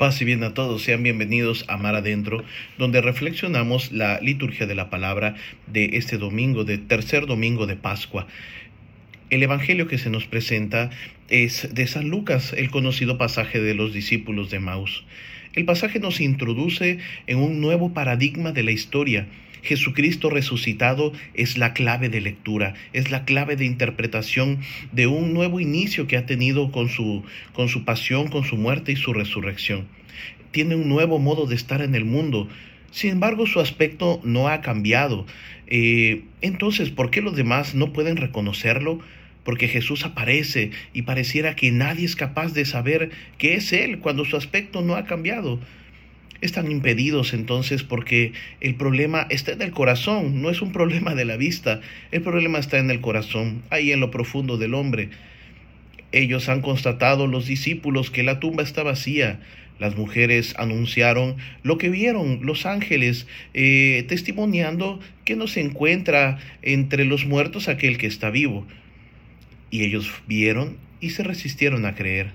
Paz y bien a todos, sean bienvenidos a Mar Adentro, donde reflexionamos la liturgia de la palabra de este domingo, de tercer domingo de Pascua. El evangelio que se nos presenta es de San Lucas, el conocido pasaje de los discípulos de Maus. El pasaje nos introduce en un nuevo paradigma de la historia, Jesucristo resucitado es la clave de lectura, es la clave de interpretación de un nuevo inicio que ha tenido con su, con su pasión, con su muerte y su resurrección. Tiene un nuevo modo de estar en el mundo. Sin embargo, su aspecto no ha cambiado. Eh, entonces, ¿por qué los demás no pueden reconocerlo? porque Jesús aparece y pareciera que nadie es capaz de saber que es Él cuando su aspecto no ha cambiado están impedidos entonces porque el problema está en el corazón, no es un problema de la vista, el problema está en el corazón, ahí en lo profundo del hombre. Ellos han constatado, los discípulos, que la tumba está vacía. Las mujeres anunciaron lo que vieron los ángeles, eh, testimoniando que no se encuentra entre los muertos aquel que está vivo. Y ellos vieron y se resistieron a creer.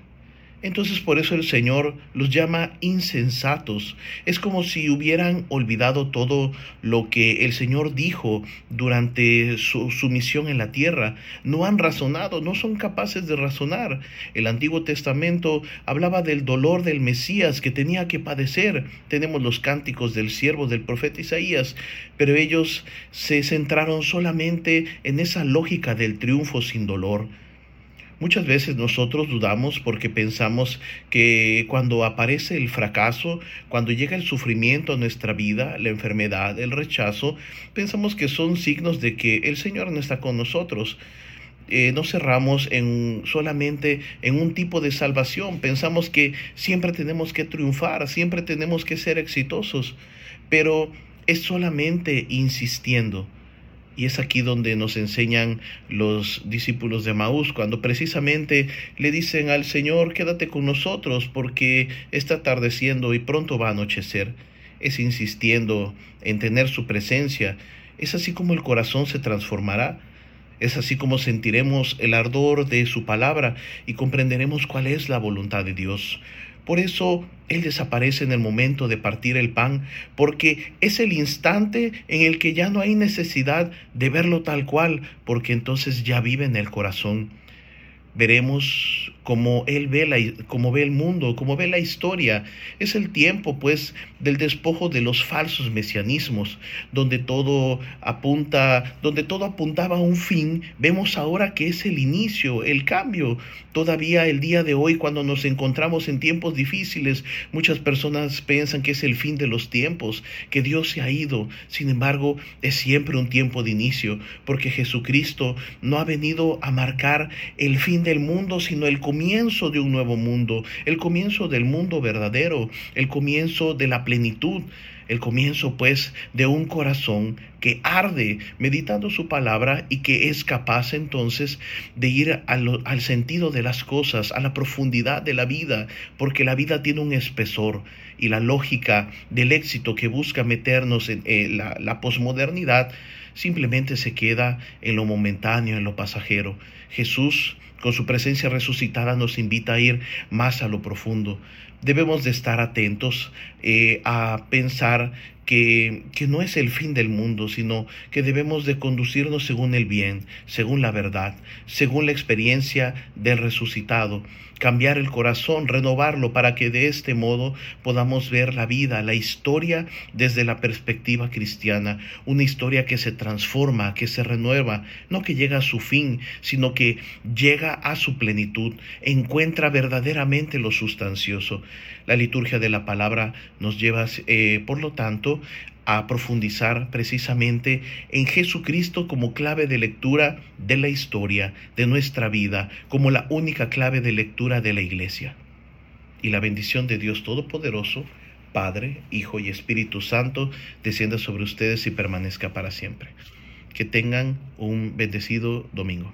Entonces por eso el Señor los llama insensatos. Es como si hubieran olvidado todo lo que el Señor dijo durante su, misión en la tierra. No han razonado, no son capaces de razonar. El Antiguo Testamento hablaba del dolor del Mesías que tenía que padecer. Tenemos los cánticos del siervo del profeta Isaías, pero ellos se centraron solamente en esa lógica del triunfo sin dolor. Muchas veces nosotros dudamos porque pensamos que cuando aparece el fracaso, cuando llega el sufrimiento a nuestra vida, la enfermedad, el rechazo, pensamos que son signos de que el Señor no está con nosotros. Eh, no cerramos en solamente en un tipo de salvación. Pensamos que siempre tenemos que triunfar, siempre tenemos que ser exitosos, pero es solamente insistiendo y es aquí donde nos enseñan los discípulos de Maús, cuando precisamente le dicen al Señor, quédate con nosotros porque está atardeciendo y pronto va a anochecer. Es insistiendo en tener su presencia. Es así como el corazón se transformará. Es así como sentiremos el ardor de su palabra y comprenderemos cuál es la voluntad de Dios. Por eso Él desaparece en el momento de partir el pan, porque es el instante en el que ya no hay necesidad de verlo tal cual, porque entonces ya vive en el corazón veremos cómo él ve la, cómo ve el mundo, cómo ve la historia. Es el tiempo, pues, del despojo de los falsos mesianismos, donde todo apunta, donde todo apuntaba a un fin. Vemos ahora que es el inicio, el cambio. Todavía el día de hoy, cuando nos encontramos en tiempos difíciles, muchas personas piensan que es el fin de los tiempos, que Dios se ha ido. Sin embargo, es siempre un tiempo de inicio, porque Jesucristo no ha venido a marcar el fin del mundo, sino el comienzo de un nuevo mundo, el comienzo del mundo verdadero, el comienzo de la plenitud, el comienzo pues de un corazón que arde meditando su palabra y que es capaz entonces de ir al, al, sentido de las cosas, a la profundidad de la vida, porque la vida tiene un espesor y la lógica del éxito que busca meternos en eh, la, la posmodernidad simplemente se queda en lo momentáneo, en lo pasajero. Jesús con su presencia resucitada nos invita a ir más a lo profundo. Debemos de estar atentos eh, a pensar que, que, no es el fin del mundo, sino que debemos de conducirnos según el bien, según la verdad, según la experiencia del resucitado, cambiar el corazón, renovarlo para que de este modo podamos ver la vida, la historia desde la perspectiva cristiana, una historia que se transforma, que se renueva, no que llega a su fin, sino que llega a su plenitud, encuentra verdaderamente lo sustancioso. La liturgia de la palabra nos lleva, eh, por lo tanto, a profundizar precisamente en Jesucristo como clave de lectura de la historia, de nuestra vida, como la única clave de lectura de la iglesia. Y la bendición de Dios Todopoderoso, Padre, Hijo y Espíritu Santo, descienda sobre ustedes y permanezca para siempre. Que tengan un bendecido domingo.